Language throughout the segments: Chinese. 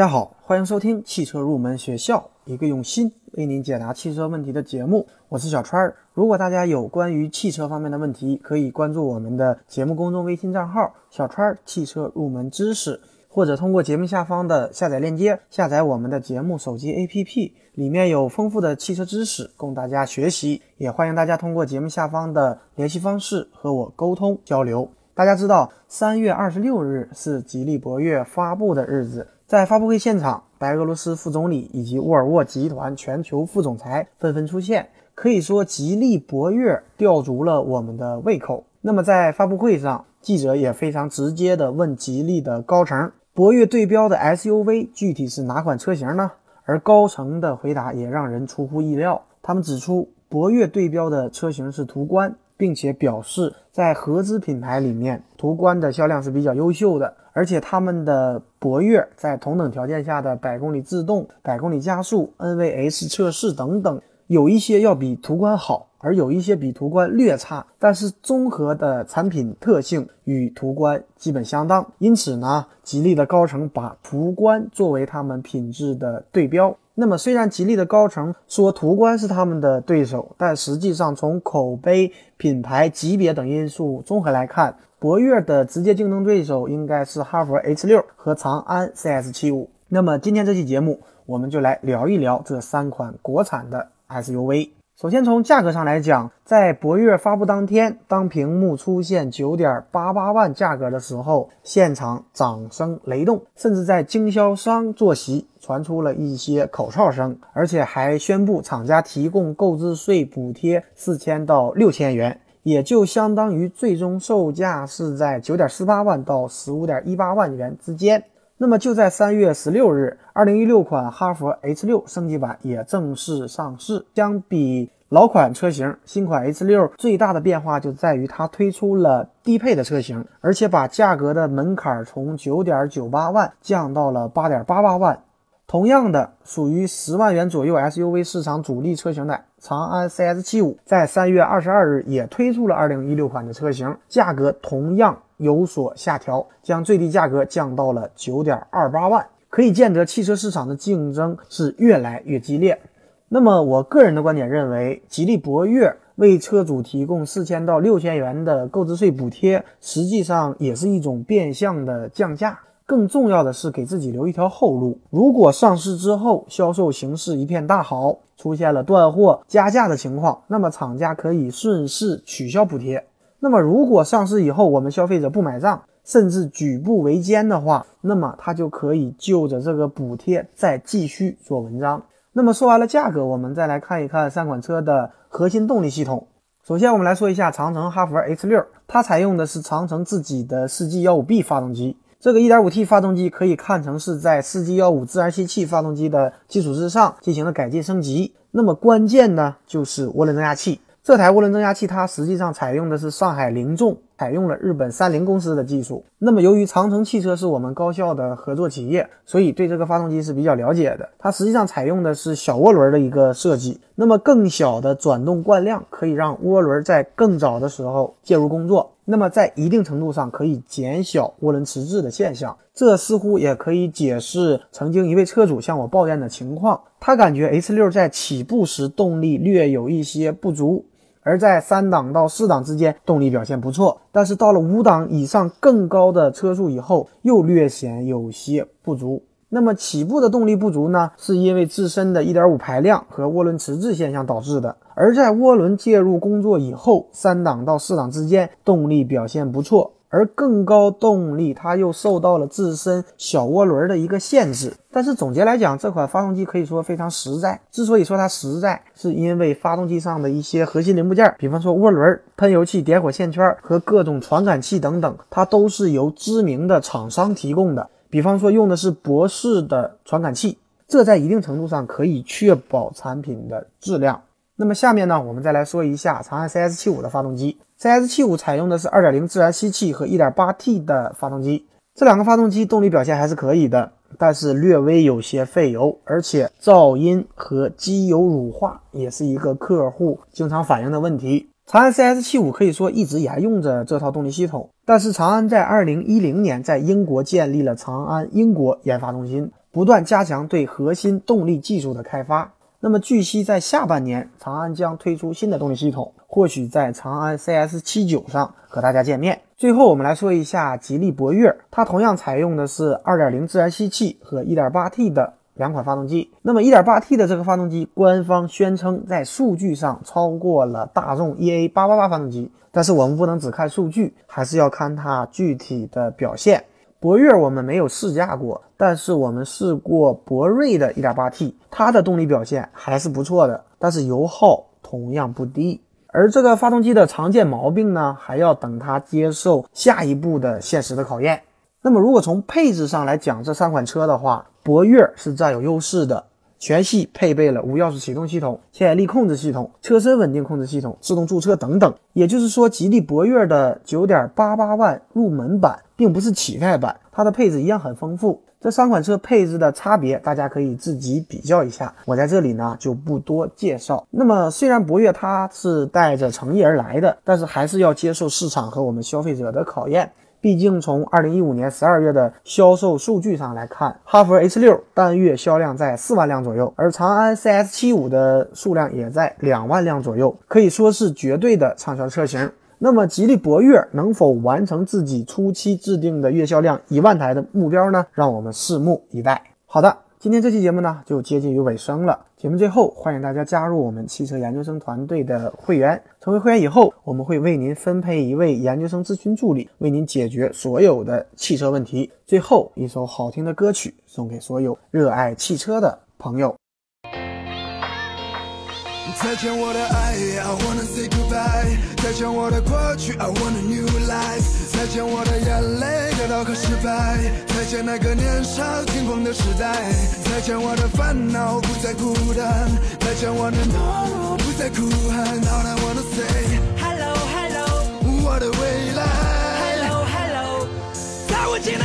大家好，欢迎收听汽车入门学校，一个用心为您解答汽车问题的节目。我是小川儿。如果大家有关于汽车方面的问题，可以关注我们的节目公众微信账号“小川儿汽车入门知识”，或者通过节目下方的下载链接下载我们的节目手机 APP，里面有丰富的汽车知识供大家学习。也欢迎大家通过节目下方的联系方式和我沟通交流。大家知道，三月二十六日是吉利博越发布的日子。在发布会现场，白俄罗斯副总理以及沃尔沃集团全球副总裁纷纷出现，可以说吉利博越吊足了我们的胃口。那么在发布会上，记者也非常直接地问吉利的高层：博越对标的 SUV 具体是哪款车型呢？而高层的回答也让人出乎意料，他们指出博越对标的车型是途观。并且表示，在合资品牌里面，途观的销量是比较优秀的，而且他们的博越在同等条件下的百公里自动、百公里加速、NVS 测试等等，有一些要比途观好，而有一些比途观略差，但是综合的产品特性与途观基本相当。因此呢，吉利的高层把途观作为他们品质的对标。那么，虽然吉利的高层说途观是他们的对手，但实际上从口碑、品牌级别等因素综合来看，博越的直接竞争对手应该是哈弗 H 六和长安 CS 七五。那么，今天这期节目，我们就来聊一聊这三款国产的 SUV。首先从价格上来讲，在博越发布当天，当屏幕出现九点八八万价格的时候，现场掌声雷动，甚至在经销商坐席传出了一些口哨声，而且还宣布厂家提供购置税补贴四千到六千元，也就相当于最终售价是在九点四八万到十五点一八万元之间。那么就在三月十六日，二零一六款哈弗 H 六升级版也正式上市。相比老款车型，新款 H 六最大的变化就在于它推出了低配的车型，而且把价格的门槛从九点九八万降到了八点八八万。同样的，属于十万元左右 SUV 市场主力车型的长安 CS 七五，在三月二十二日也推出了二零一六款的车型，价格同样。有所下调，将最低价格降到了九点二八万，可以见得汽车市场的竞争是越来越激烈。那么，我个人的观点认为，吉利博越为车主提供四千到六千元的购置税补贴，实际上也是一种变相的降价。更重要的是给自己留一条后路。如果上市之后销售形势一片大好，出现了断货加价的情况，那么厂家可以顺势取消补贴。那么，如果上市以后我们消费者不买账，甚至举步维艰的话，那么他就可以就着这个补贴再继续做文章。那么说完了价格，我们再来看一看三款车的核心动力系统。首先，我们来说一下长城哈弗 H 六，它采用的是长城自己的 4G15B 发动机。这个 1.5T 发动机可以看成是在 4G15 自然吸气发动机的基础之上进行了改进升级。那么关键呢，就是涡轮增压器。这台涡轮增压器，它实际上采用的是上海凌重，采用了日本三菱公司的技术。那么，由于长城汽车是我们高校的合作企业，所以对这个发动机是比较了解的。它实际上采用的是小涡轮的一个设计，那么更小的转动惯量可以让涡轮在更早的时候介入工作。那么在一定程度上可以减小涡轮迟滞的现象，这似乎也可以解释曾经一位车主向我抱怨的情况。他感觉 H 六在起步时动力略有一些不足，而在三档到四档之间动力表现不错，但是到了五档以上更高的车速以后又略显有些不足。那么起步的动力不足呢，是因为自身的一点五排量和涡轮迟滞现象导致的。而在涡轮介入工作以后，三档到四档之间动力表现不错，而更高动力它又受到了自身小涡轮的一个限制。但是总结来讲，这款发动机可以说非常实在。之所以说它实在，是因为发动机上的一些核心零部件，比方说涡轮、喷油器、点火线圈和各种传感器等等，它都是由知名的厂商提供的。比方说用的是博世的传感器，这在一定程度上可以确保产品的质量。那么下面呢，我们再来说一下长安 CS75 的发动机。CS75 采用的是2.0自然吸气和 1.8T 的发动机，这两个发动机动力表现还是可以的，但是略微有些费油，而且噪音和机油乳化也是一个客户经常反映的问题。长安 CS75 可以说一直沿用着这套动力系统，但是长安在2010年在英国建立了长安英国研发中心，不断加强对核心动力技术的开发。那么据悉，在下半年，长安将推出新的动力系统，或许在长安 CS79 上和大家见面。最后，我们来说一下吉利博越，它同样采用的是2.0自然吸气和 1.8T 的两款发动机。那么 1.8T 的这个发动机，官方宣称在数据上超过了大众 EA888 发动机，但是我们不能只看数据，还是要看它具体的表现。博越我们没有试驾过，但是我们试过博瑞的 1.8T，它的动力表现还是不错的，但是油耗同样不低。而这个发动机的常见毛病呢，还要等它接受下一步的现实的考验。那么如果从配置上来讲，这三款车的话，博越是占有优势的。全系配备了无钥匙启动系统、牵引力控制系统、车身稳定控制系统、自动驻车等等。也就是说，吉利博越的九点八八万入门版并不是乞丐版，它的配置一样很丰富。这三款车配置的差别，大家可以自己比较一下。我在这里呢就不多介绍。那么，虽然博越它是带着诚意而来的，但是还是要接受市场和我们消费者的考验。毕竟，从二零一五年十二月的销售数据上来看，哈弗 H 六单月销量在四万辆左右，而长安 CS 七五的数量也在两万辆左右，可以说是绝对的畅销车型。那么，吉利博越能否完成自己初期制定的月销量一万台的目标呢？让我们拭目以待。好的。今天这期节目呢，就接近于尾声了。节目最后，欢迎大家加入我们汽车研究生团队的会员。成为会员以后，我们会为您分配一位研究生咨询助理，为您解决所有的汽车问题。最后一首好听的歌曲，送给所有热爱汽车的朋友。再见我的爱，I wanna say goodbye。再见我的过去，I want a new life。再见我的眼泪，得到和失败。再见那个年少轻狂的时代。再见我的烦恼，不再孤单。再见我的懦弱，不再哭喊。All I wanna say hello hello，我的未来。hello hello，在无尽的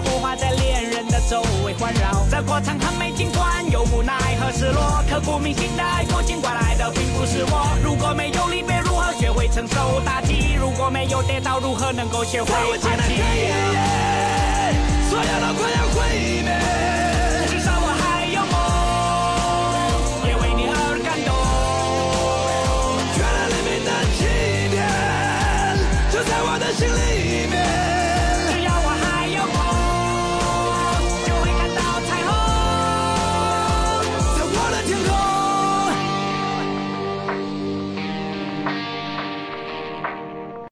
火花在恋人的周围环绕。这过程很美，尽管有无奈和失落，刻骨铭心的爱过，尽管来的并不是我。如果没有离别，如何学会承受打击？如果没有跌倒，如何能够学会爬起？所有都快要毁灭。